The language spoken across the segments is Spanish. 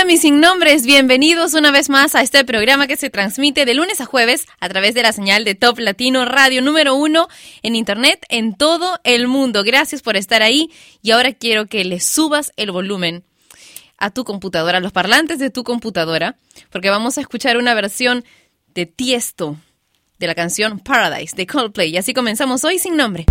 Hola mis sin nombres, bienvenidos una vez más a este programa que se transmite de lunes a jueves a través de la señal de Top Latino Radio número uno en internet en todo el mundo. Gracias por estar ahí y ahora quiero que le subas el volumen a tu computadora, a los parlantes de tu computadora, porque vamos a escuchar una versión de Tiesto de la canción Paradise de Coldplay. Y así comenzamos hoy sin nombre.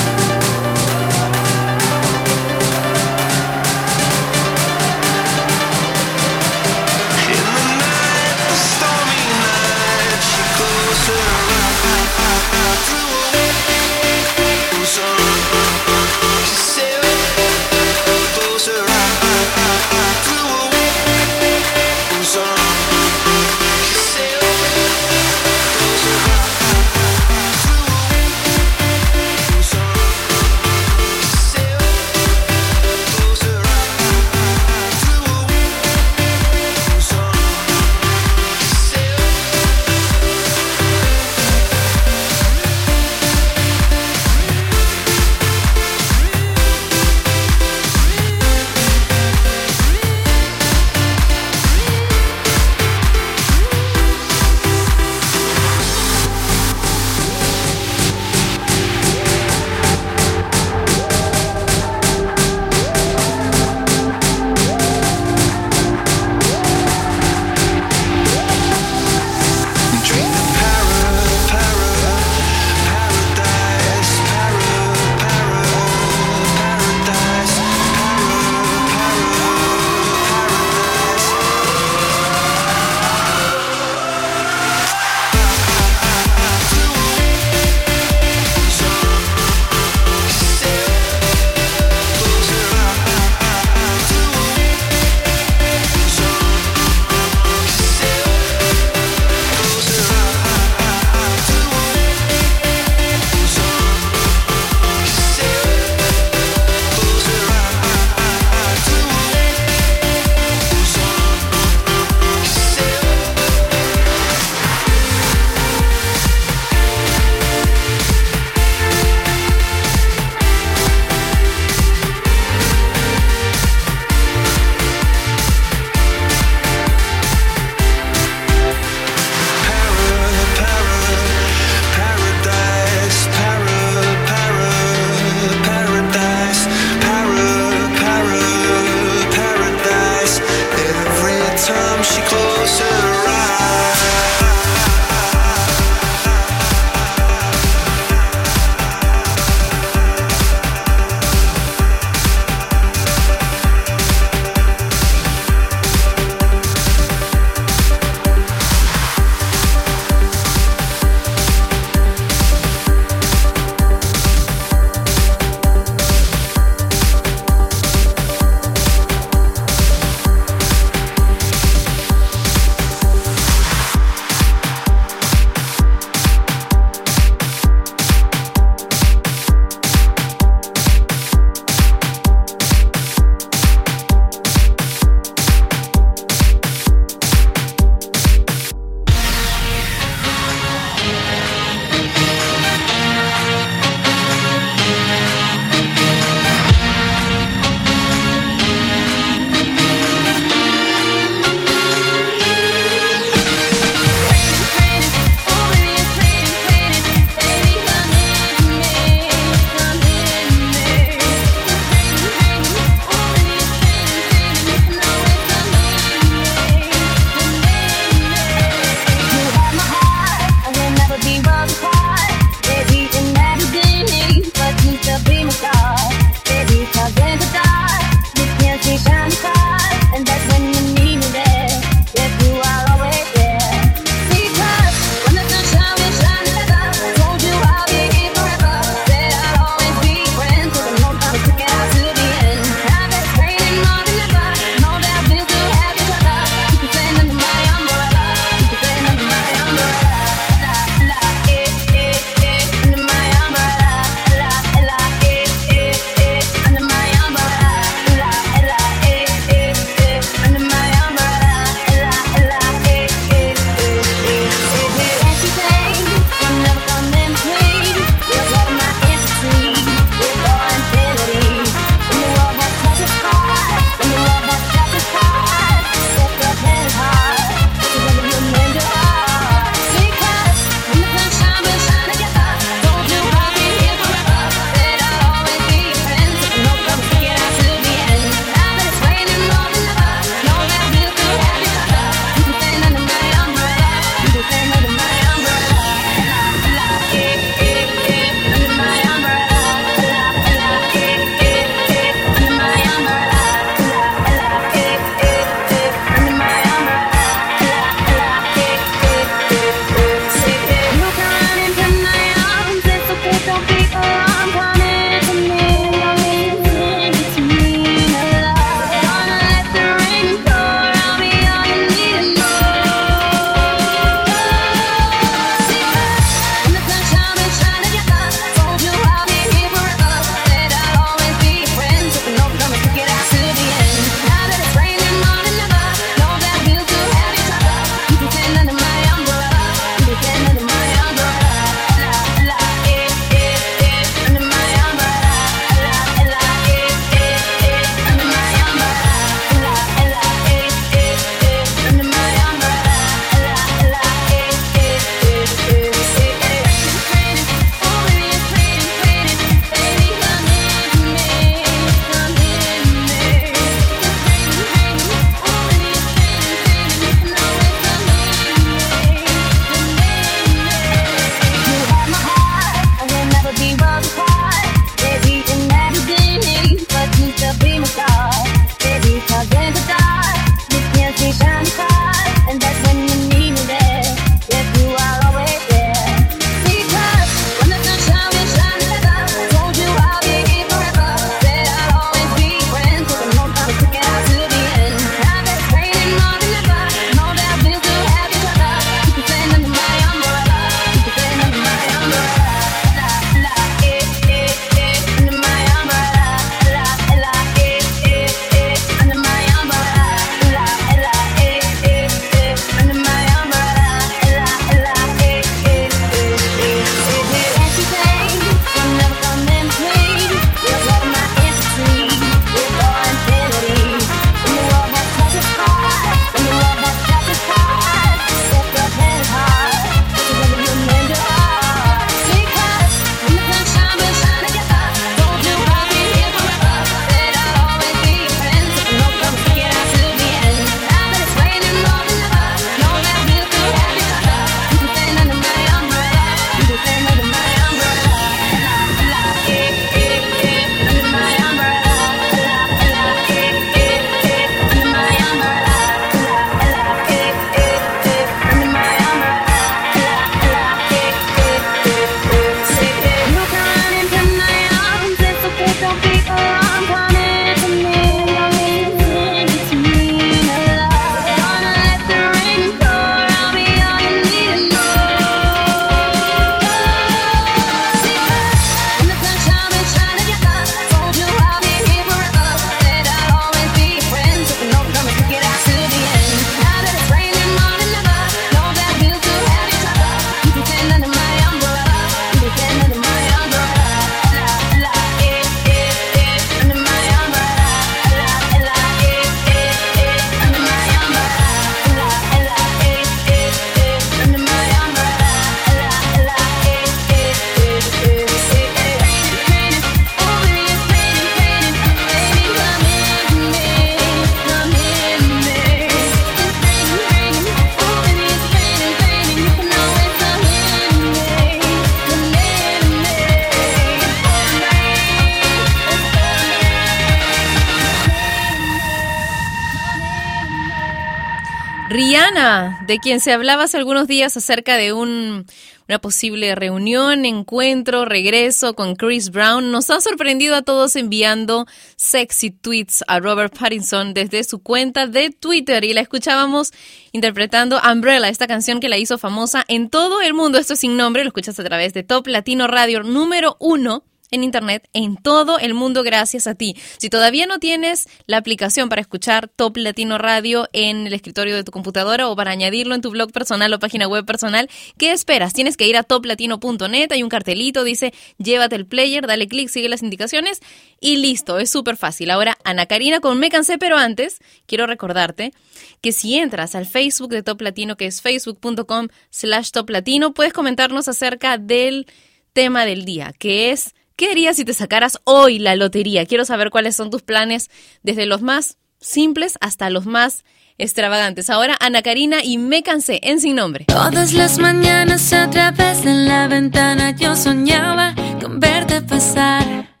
De quien se hablaba hace algunos días acerca de un, una posible reunión, encuentro, regreso con Chris Brown, nos ha sorprendido a todos enviando sexy tweets a Robert Pattinson desde su cuenta de Twitter y la escuchábamos interpretando Umbrella, esta canción que la hizo famosa en todo el mundo. Esto es sin nombre, lo escuchas a través de Top Latino Radio número uno en Internet en todo el mundo gracias a ti. Si todavía no tienes la aplicación para escuchar Top Latino Radio en el escritorio de tu computadora o para añadirlo en tu blog personal o página web personal, ¿qué esperas? Tienes que ir a toplatino.net, hay un cartelito, dice llévate el player, dale clic, sigue las indicaciones y listo, es súper fácil. Ahora, Ana Karina con Me Cansé, pero antes quiero recordarte que si entras al Facebook de Top Latino, que es facebook.com slash Top Latino, puedes comentarnos acerca del tema del día, que es ¿Qué harías si te sacaras hoy la lotería? Quiero saber cuáles son tus planes, desde los más simples hasta los más extravagantes. Ahora Ana Karina y Me Cansé en Sin Nombre. Todas las mañanas a través de la ventana yo soñaba con verte pasar.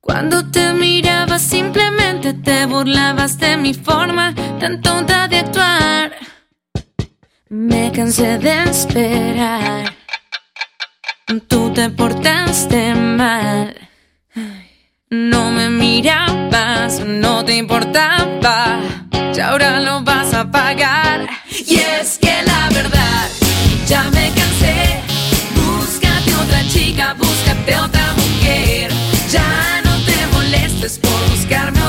Cuando te miraba simplemente te burlabas de mi forma tan tonta de actuar. Me cansé de esperar tú te portaste mal. No me mirabas, no te importaba, y ahora lo vas a pagar. Y es que la verdad, ya me cansé. Búscate otra chica, búscate otra mujer. Ya no te molestes por buscarme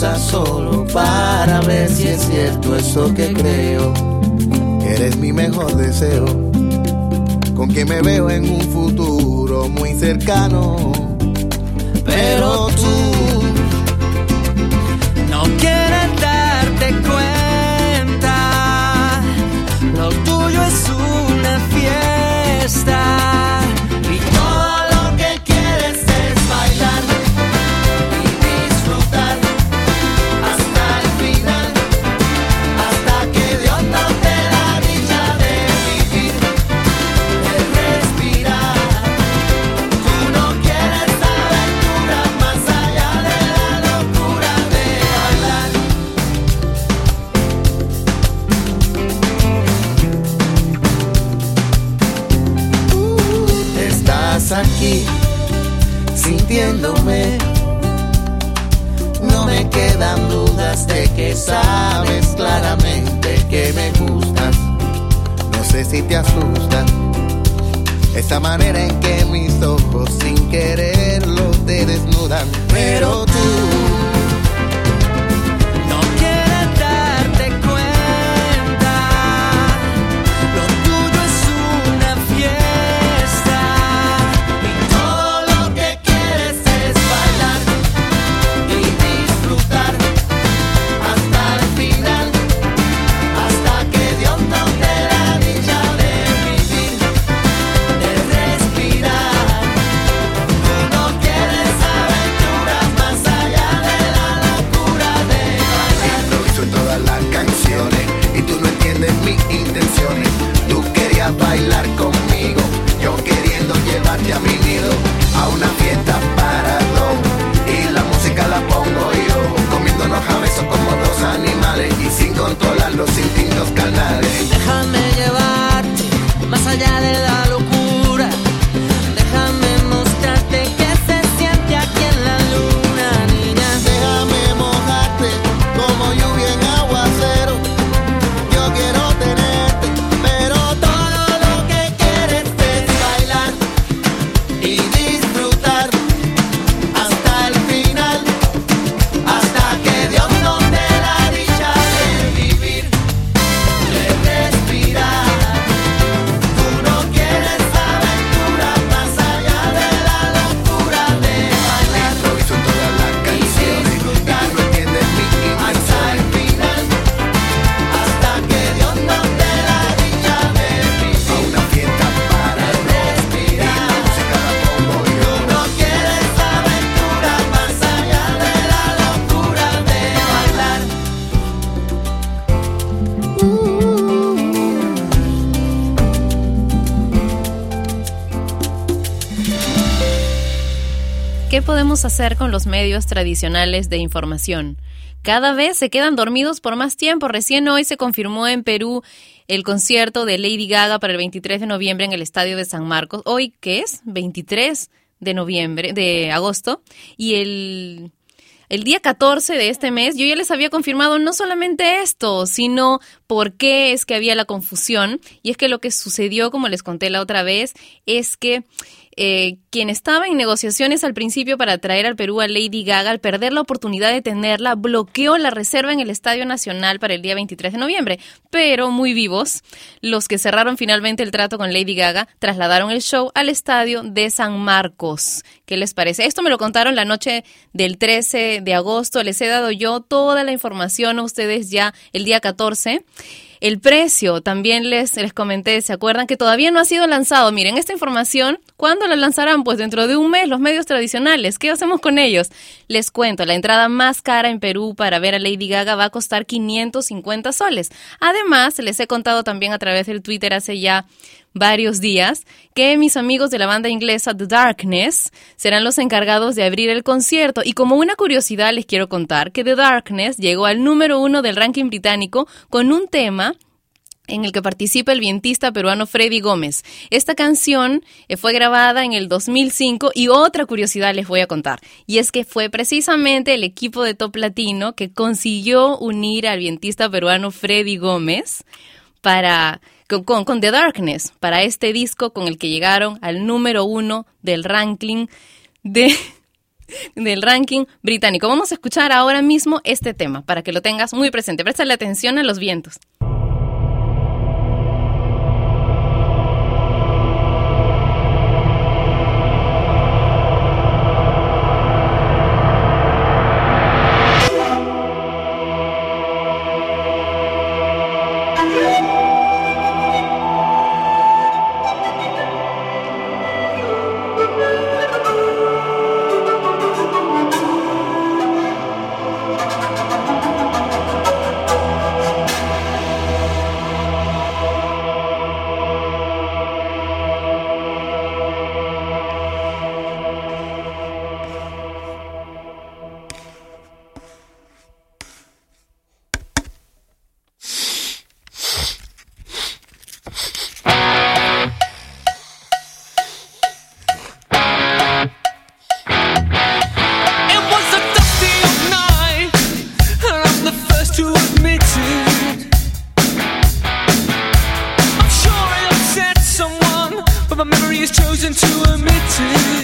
solo para ver si es cierto eso que creo. Que eres mi mejor deseo, con que me veo en un futuro muy cercano. Pero tú hacer con los medios tradicionales de información? Cada vez se quedan dormidos por más tiempo. Recién hoy se confirmó en Perú el concierto de Lady Gaga para el 23 de noviembre en el Estadio de San Marcos. Hoy, ¿qué es? 23 de noviembre, de agosto. Y el, el día 14 de este mes yo ya les había confirmado no solamente esto, sino por qué es que había la confusión. Y es que lo que sucedió, como les conté la otra vez, es que eh, quien estaba en negociaciones al principio para traer al Perú a Lady Gaga, al perder la oportunidad de tenerla, bloqueó la reserva en el Estadio Nacional para el día 23 de noviembre. Pero muy vivos, los que cerraron finalmente el trato con Lady Gaga trasladaron el show al Estadio de San Marcos. ¿Qué les parece? Esto me lo contaron la noche del 13 de agosto. Les he dado yo toda la información a ustedes ya el día 14. El precio, también les, les comenté, ¿se acuerdan que todavía no ha sido lanzado? Miren, esta información, ¿cuándo la lanzarán? Pues dentro de un mes, los medios tradicionales. ¿Qué hacemos con ellos? Les cuento, la entrada más cara en Perú para ver a Lady Gaga va a costar 550 soles. Además, les he contado también a través del Twitter hace ya varios días que mis amigos de la banda inglesa The Darkness serán los encargados de abrir el concierto. Y como una curiosidad les quiero contar que The Darkness llegó al número uno del ranking británico con un tema en el que participa el vientista peruano Freddy Gómez. Esta canción eh, fue grabada en el 2005 y otra curiosidad les voy a contar, y es que fue precisamente el equipo de Top Latino que consiguió unir al vientista peruano Freddy Gómez para con, The Darkness para este disco con el que llegaron al número uno del ranking de, del ranking británico. Vamos a escuchar ahora mismo este tema para que lo tengas muy presente. Préstale atención a los vientos. chosen to admit it.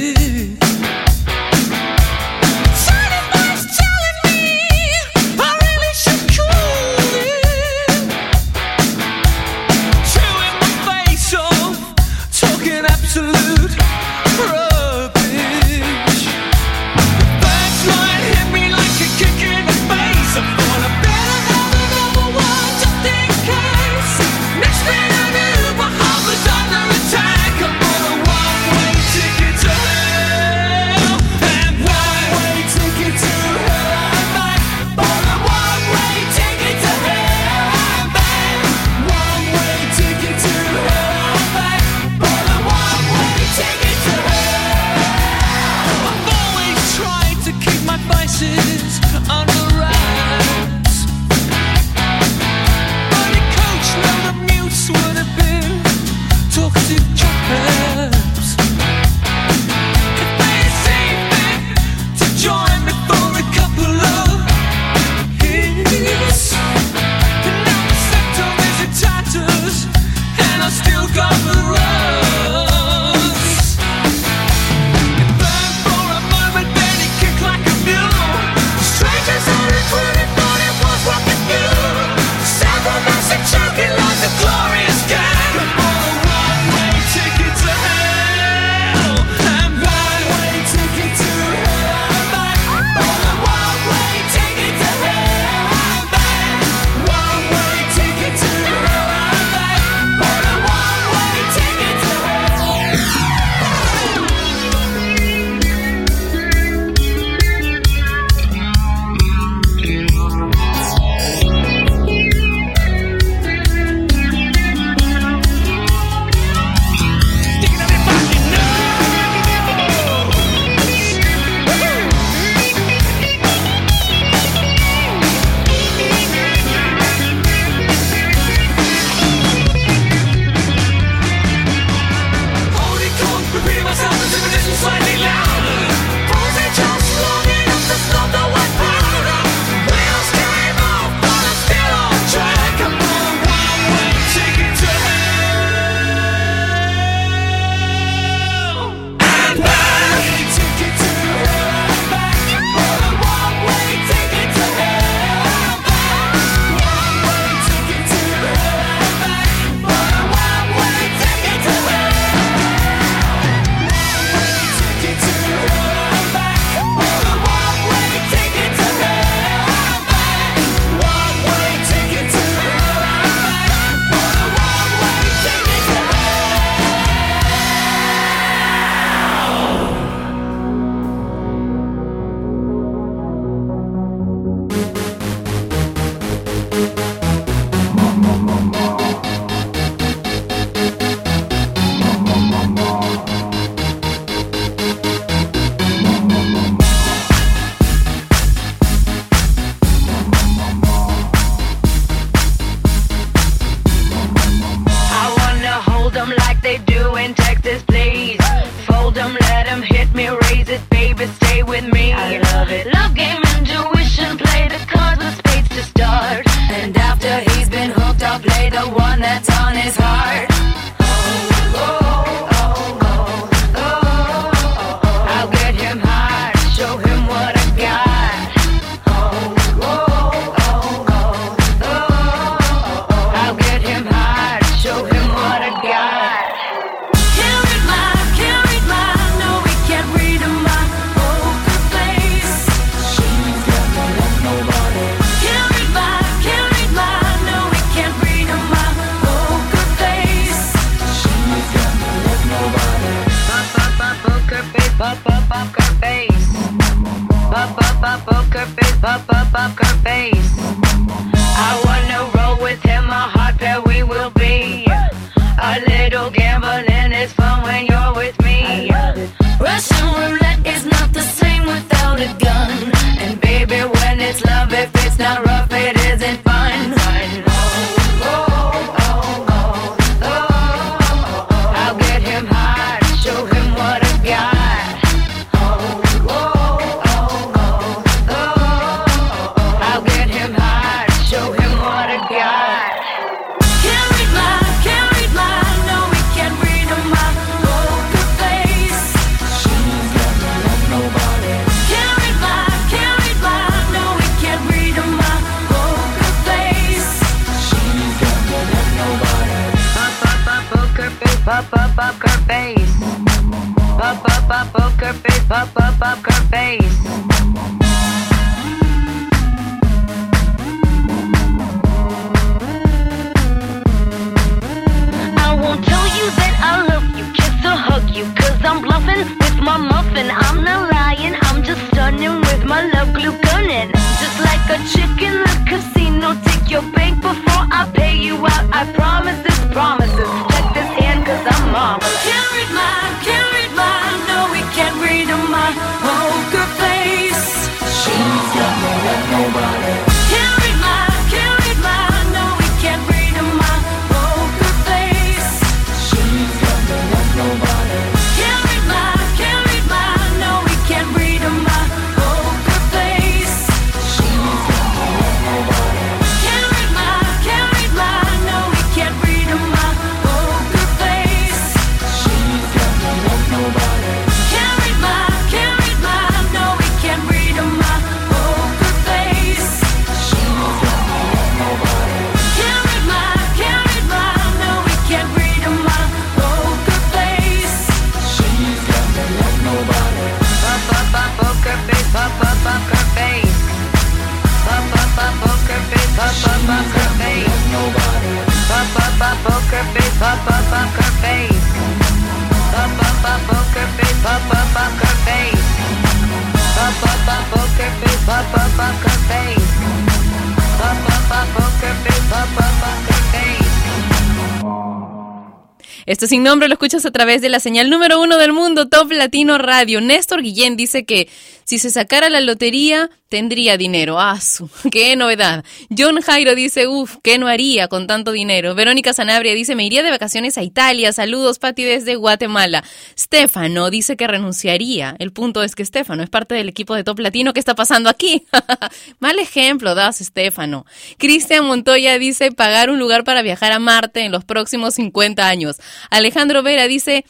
Sin nombre lo escuchas a través de la señal número uno del mundo, Top Latino Radio. Néstor Guillén dice que si se sacara la lotería, tendría dinero. ¡Ah! ¡Qué novedad! John Jairo dice, uff, ¿qué no haría con tanto dinero? Verónica Sanabria dice, me iría de vacaciones a Italia. Saludos, Pati, desde Guatemala. Stefano dice que renunciaría. El punto es que Stefano es parte del equipo de Top Latino. ¿Qué está pasando aquí? Mal ejemplo das, Stefano. Cristian Montoya dice, pagar un lugar para viajar a Marte en los próximos 50 años. Alejandro Vera dice,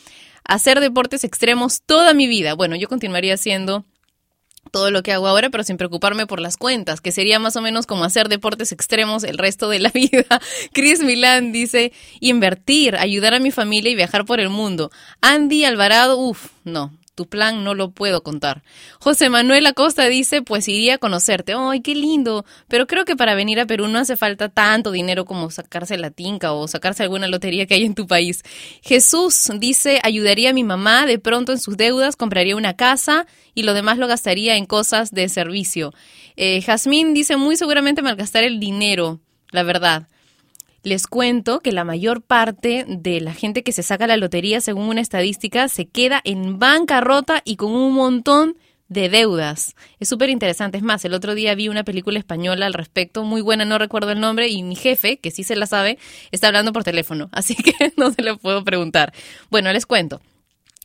hacer deportes extremos toda mi vida. Bueno, yo continuaría haciendo todo lo que hago ahora, pero sin preocuparme por las cuentas, que sería más o menos como hacer deportes extremos el resto de la vida. Chris Milán dice, invertir, ayudar a mi familia y viajar por el mundo. Andy Alvarado, uff, no, tu plan no lo puedo contar. José Manuel Acosta dice, pues iría a conocerte. ¡Ay, qué lindo! Pero creo que para venir a Perú no hace falta tanto dinero como sacarse la tinca o sacarse alguna lotería que hay en tu país. Jesús dice, ayudaría a mi mamá de pronto en sus deudas, compraría una casa y lo demás lo gastaría en cosas de servicio. Eh, Jazmín dice, muy seguramente malgastar el dinero, la verdad. Les cuento que la mayor parte de la gente que se saca la lotería, según una estadística, se queda en bancarrota y con un montón de deudas. Es súper interesante. Es más, el otro día vi una película española al respecto, muy buena, no recuerdo el nombre, y mi jefe, que sí se la sabe, está hablando por teléfono, así que no se lo puedo preguntar. Bueno, les cuento.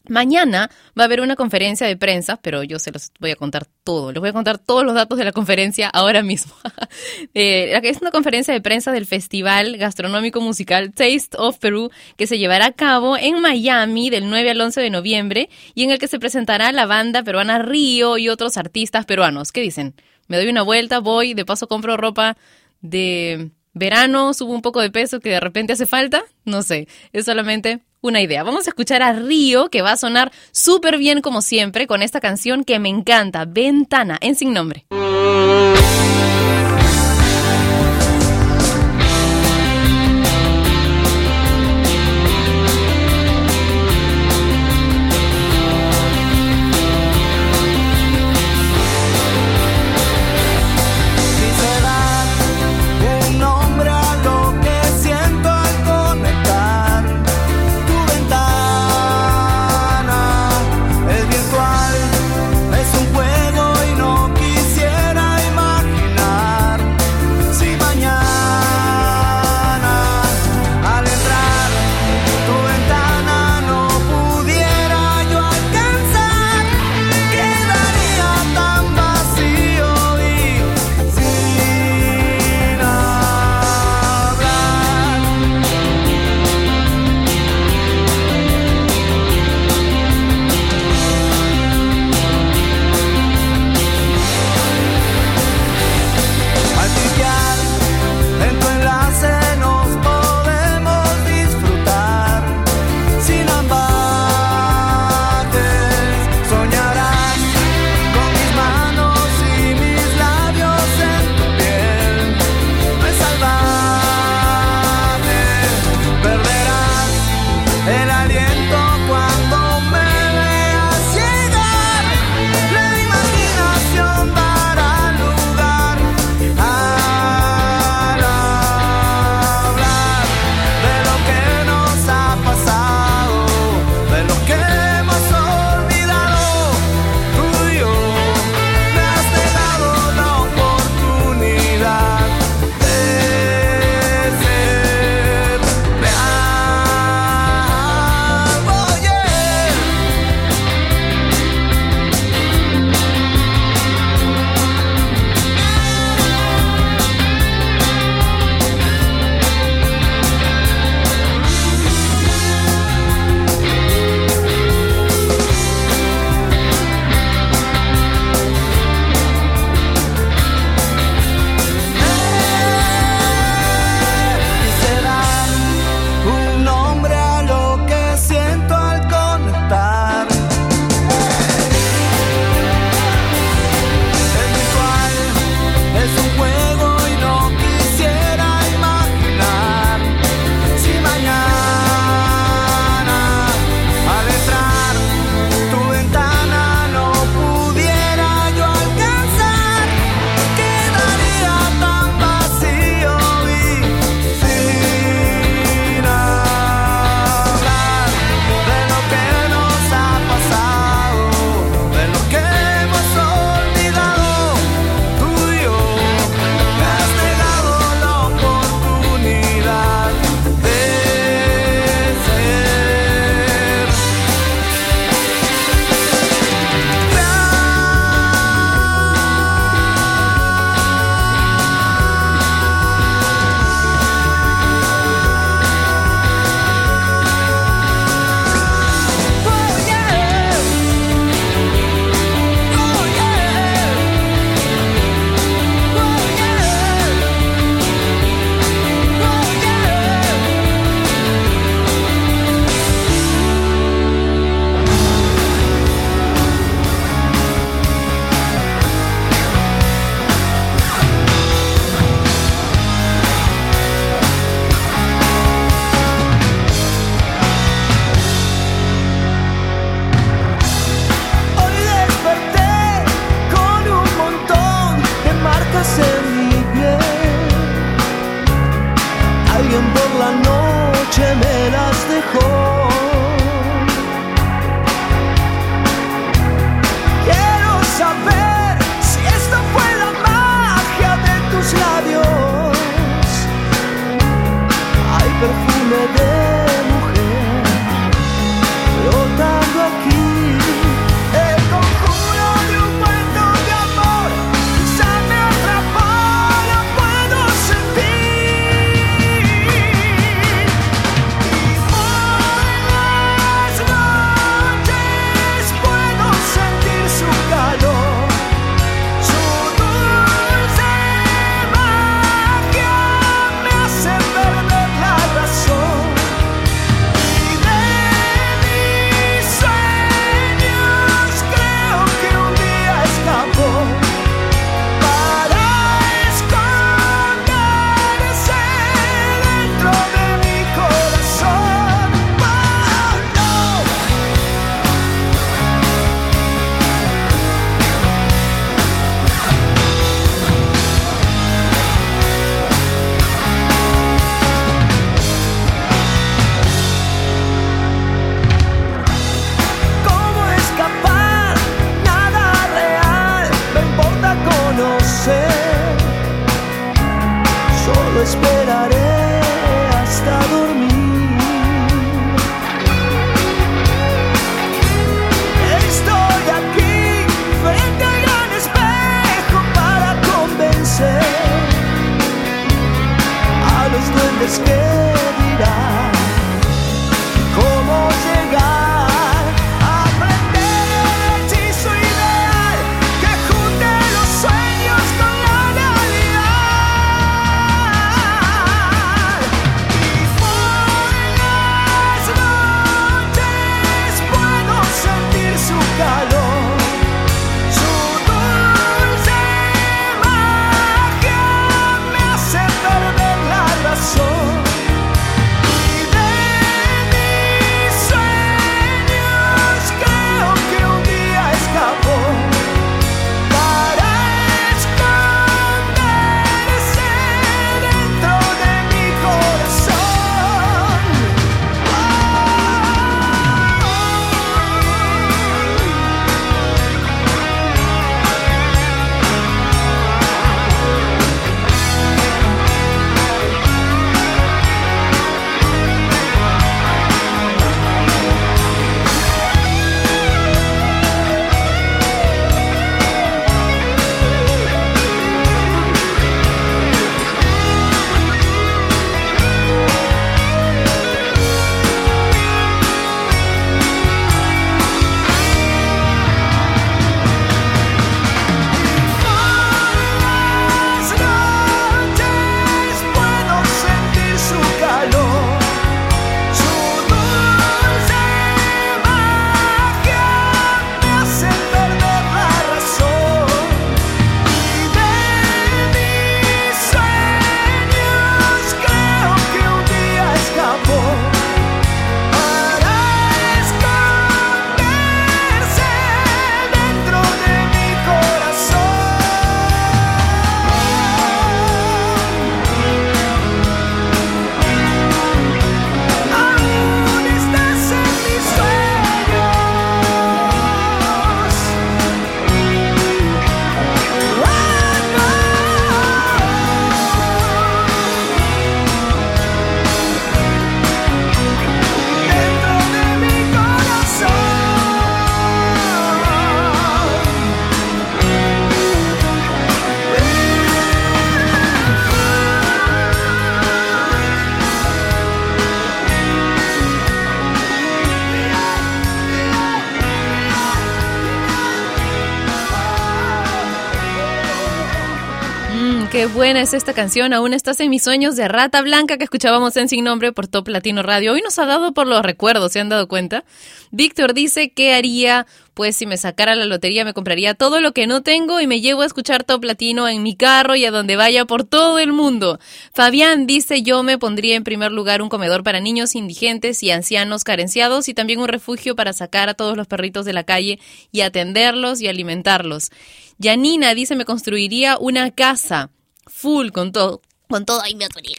Mañana va a haber una conferencia de prensa, pero yo se los voy a contar todo. Les voy a contar todos los datos de la conferencia ahora mismo. eh, es una conferencia de prensa del Festival Gastronómico Musical Taste of Peru que se llevará a cabo en Miami del 9 al 11 de noviembre y en el que se presentará la banda peruana Río y otros artistas peruanos. ¿Qué dicen? Me doy una vuelta, voy, de paso compro ropa de verano, subo un poco de peso que de repente hace falta. No sé, es solamente una idea. Vamos a escuchar a Río, que va a sonar súper bien como siempre, con esta canción que me encanta, Ventana, en sin nombre. Es esta canción. Aún estás en mis sueños de Rata Blanca que escuchábamos en Sin Nombre por Top Latino Radio. Hoy nos ha dado por los recuerdos, ¿se han dado cuenta? Víctor dice que haría, pues si me sacara la lotería me compraría todo lo que no tengo y me llevo a escuchar Top Latino en mi carro y a donde vaya por todo el mundo. Fabián dice yo me pondría en primer lugar un comedor para niños indigentes y ancianos carenciados y también un refugio para sacar a todos los perritos de la calle y atenderlos y alimentarlos. Yanina dice me construiría una casa full con todo, con todo ahí me atoría.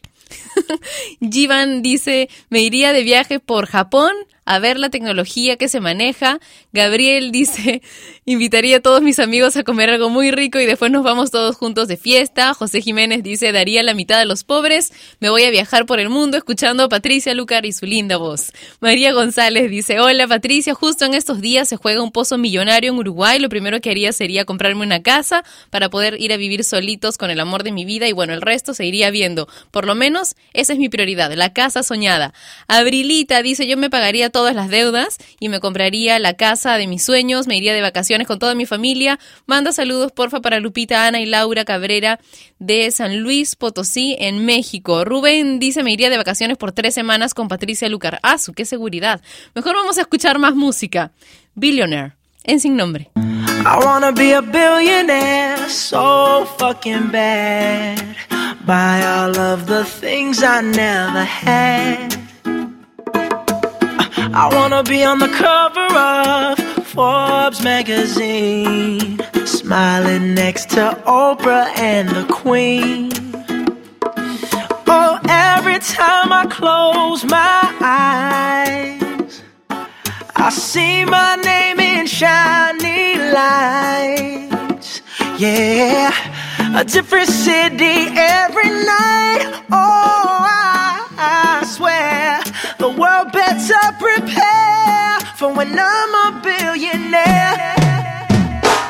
Jivan dice, me iría de viaje por Japón a ver la tecnología que se maneja. Gabriel dice, invitaría a todos mis amigos a comer algo muy rico y después nos vamos todos juntos de fiesta. José Jiménez dice, daría la mitad a los pobres. Me voy a viajar por el mundo escuchando a Patricia Lucar y su linda voz. María González dice, hola Patricia, justo en estos días se juega un pozo millonario en Uruguay. Lo primero que haría sería comprarme una casa para poder ir a vivir solitos con el amor de mi vida y bueno, el resto se iría viendo. Por lo menos esa es mi prioridad, la casa soñada. Abrilita dice, yo me pagaría todas las deudas y me compraría la casa de mis sueños, me iría de vacaciones con toda mi familia. Manda saludos, porfa, para Lupita, Ana y Laura Cabrera de San Luis Potosí, en México. Rubén dice, me iría de vacaciones por tres semanas con Patricia Lucar. Ah, su, qué seguridad. Mejor vamos a escuchar más música. Billionaire, en sin nombre. I wanna be a billionaire so fucking bad. Buy all of the things I never had. I wanna be on the cover of Forbes magazine, smiling next to Oprah and the Queen. Oh, every time I close my eyes, I see my name in shiny lights. Yeah, a different city every night. Oh, I, I swear the world better prepare for when I'm a billionaire.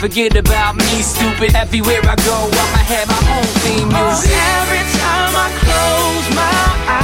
forget about me, stupid. Everywhere I go, I'ma have my own theme Oh, music. every time I close my eyes,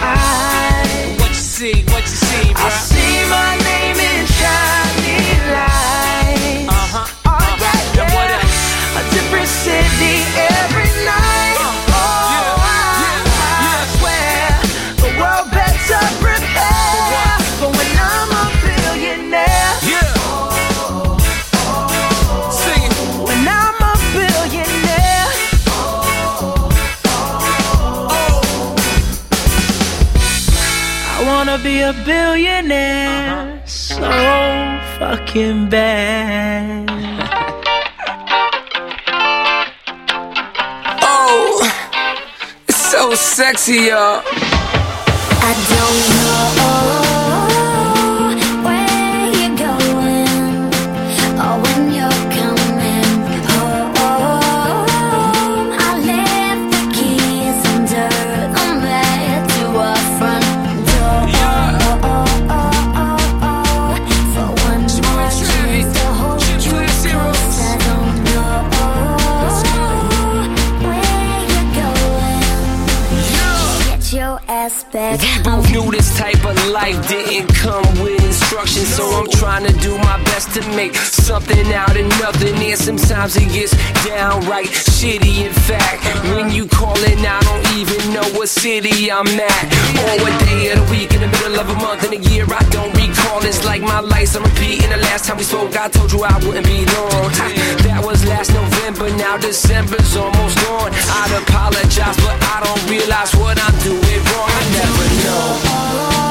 wanna be a billionaire so fucking bad. Oh, it's so sexy, y'all. I don't know didn't come with instructions, so I'm trying to do my best to make something out of nothing. And sometimes it gets downright shitty. In fact, when you callin', I don't even know what city I'm at, or what day of the week, in the middle of a month, in a year. I don't recall. It's like my life's on repeat. And the last time we spoke, I told you I wouldn't be long. Ha, That was last November. Now December's almost gone. I'd apologize, but I don't realize what I'm doing wrong. I never know.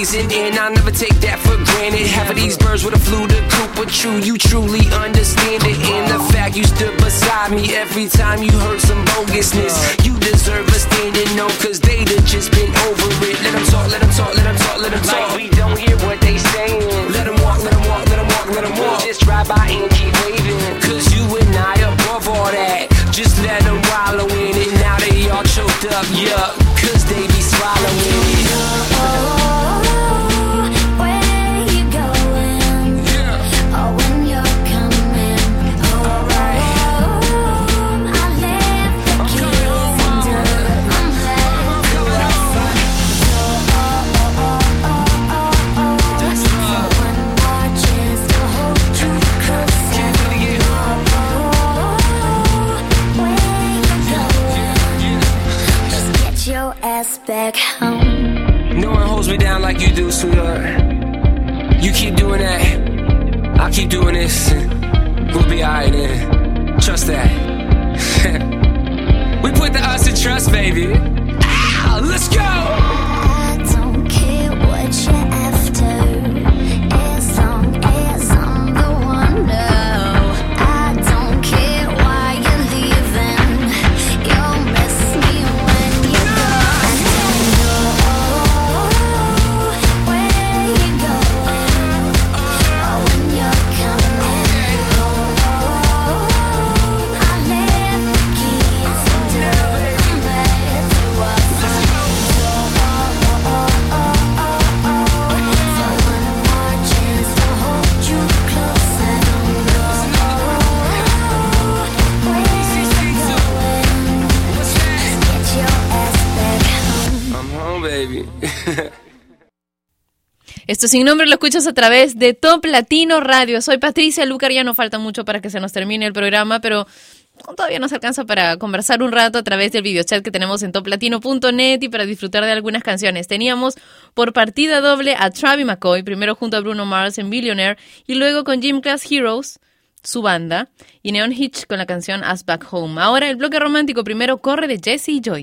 and I never take that for granted. Half of these birds would have flew the coop, but true, you truly understand it. And the fact you stood beside me every time you heard some bogusness. You deserve a standing no, cause they'd have just been over it. Let them talk, let them talk, let them talk, let them talk. Like we don't hear what they saying. Let them walk, let them walk, let them walk, let them walk. Just drive by and keep waving, cause you and I above all that. Just let them wallow in it, now they all choked up, yup. ass me down like you do, sweetheart. You keep doing that, I'll keep doing this. and We'll be alright then. Trust that. we put the us in trust, baby. Ow, let's go! Esto sin nombre lo escuchas a través de Top Latino Radio. Soy Patricia Lucar, ya no falta mucho para que se nos termine el programa, pero todavía nos alcanza para conversar un rato a través del videochat que tenemos en toplatino.net y para disfrutar de algunas canciones. Teníamos por partida doble a Travis McCoy, primero junto a Bruno Mars en Billionaire y luego con Gym Class Heroes, su banda, y Neon Hitch con la canción Us Back Home. Ahora el bloque romántico primero corre de Jesse y Joy.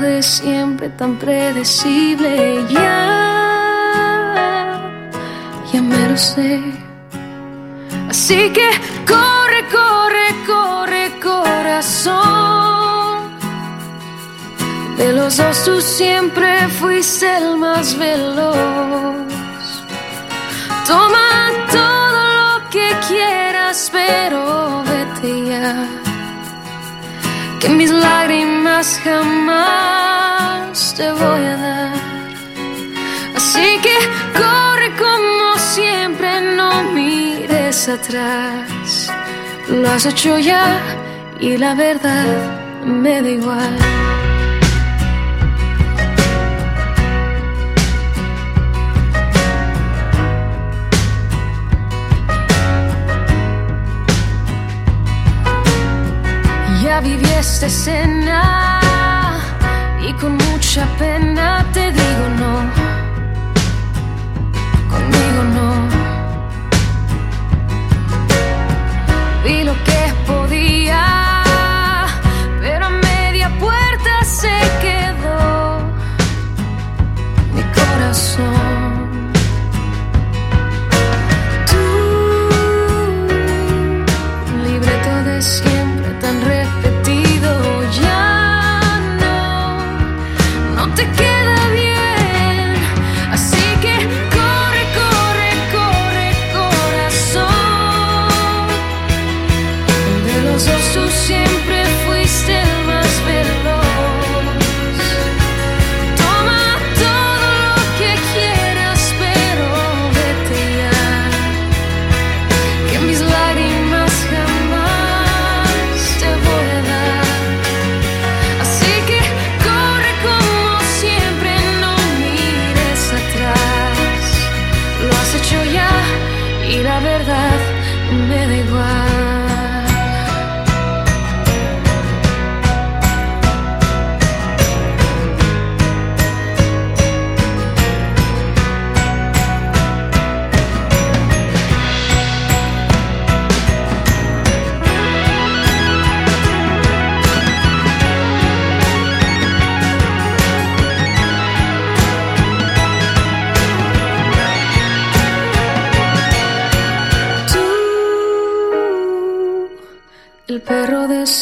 de siempre tan predecible. Ya, ya me lo sé. Así que corre, corre, corre, corazón. De los dos tú siempre fuiste el más veloz. Toma todo lo que quieras, pero vete ya que mis lágrimas jamás te voy a dar. Así que corre como siempre, no mires atrás. Lo has hecho ya y la verdad me da igual. Ya viví esta mucha pena te digo no.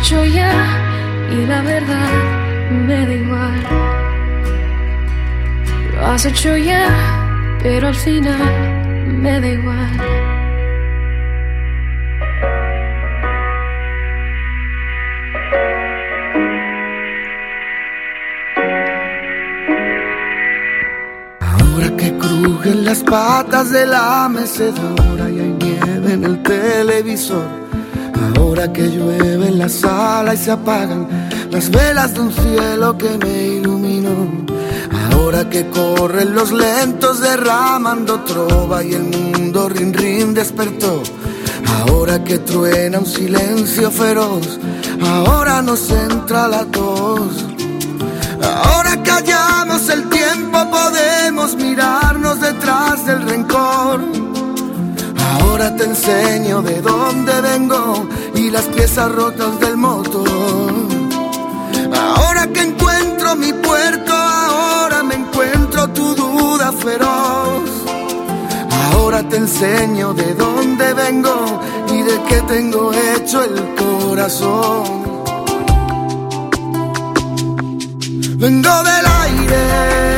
Hecho ya y la verdad me da igual. Lo has hecho ya, pero al final me da igual. Ahora que crujen las patas de la mecedora y hay nieve en el televisor. Ahora que llueve en la sala y se apagan las velas de un cielo que me iluminó. Ahora que corren los lentos derramando trova y el mundo rin rin despertó. Ahora que truena un silencio feroz, ahora nos entra la tos. Ahora que hallamos el tiempo podemos mirarnos detrás del rencor. Ahora te enseño de dónde vengo las piezas rotas del motor. Ahora que encuentro mi puerto, ahora me encuentro tu duda feroz. Ahora te enseño de dónde vengo y de qué tengo hecho el corazón. Vengo del aire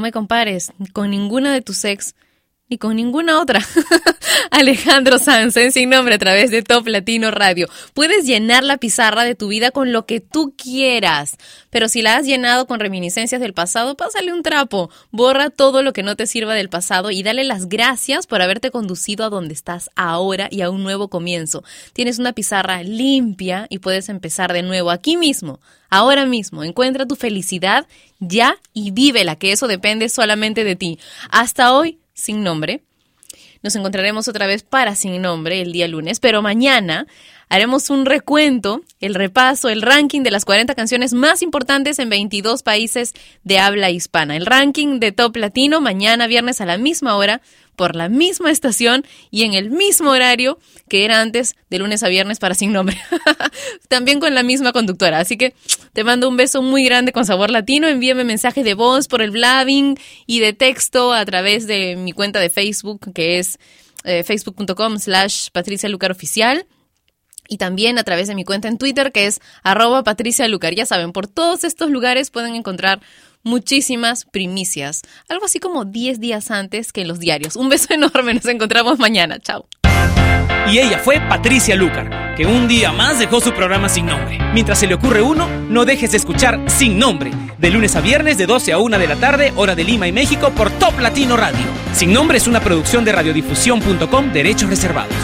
No me compares con ninguna de tus ex ni con ninguna otra. Alejandro Sanz, en sin nombre a través de Top Latino Radio. Puedes llenar la pizarra de tu vida con lo que tú quieras, pero si la has llenado con reminiscencias del pasado, pásale un trapo, borra todo lo que no te sirva del pasado y dale las gracias por haberte conducido a donde estás ahora y a un nuevo comienzo. Tienes una pizarra limpia y puedes empezar de nuevo aquí mismo. Ahora mismo, encuentra tu felicidad ya y vívela, que eso depende solamente de ti. Hasta hoy, sin nombre. Nos encontraremos otra vez para Sin Nombre el día lunes, pero mañana haremos un recuento, el repaso, el ranking de las 40 canciones más importantes en 22 países de habla hispana. El ranking de Top Latino mañana viernes a la misma hora por la misma estación y en el mismo horario que era antes de lunes a viernes para Sin Nombre. También con la misma conductora. Así que te mando un beso muy grande con sabor latino. Envíame mensaje de voz por el blabbing y de texto a través de mi cuenta de Facebook que es eh, facebook.com slash Patricia Lucar Oficial y también a través de mi cuenta en Twitter que es arroba Patricia Lucar. Ya saben, por todos estos lugares pueden encontrar muchísimas primicias, algo así como 10 días antes que en los diarios. Un beso enorme, nos encontramos mañana, chao. Y ella fue Patricia Lucar, que un día más dejó su programa sin nombre. Mientras se le ocurre uno, no dejes de escuchar Sin Nombre, de lunes a viernes de 12 a 1 de la tarde, hora de Lima y México, por Top Latino Radio. Sin Nombre es una producción de radiodifusión.com, derechos reservados.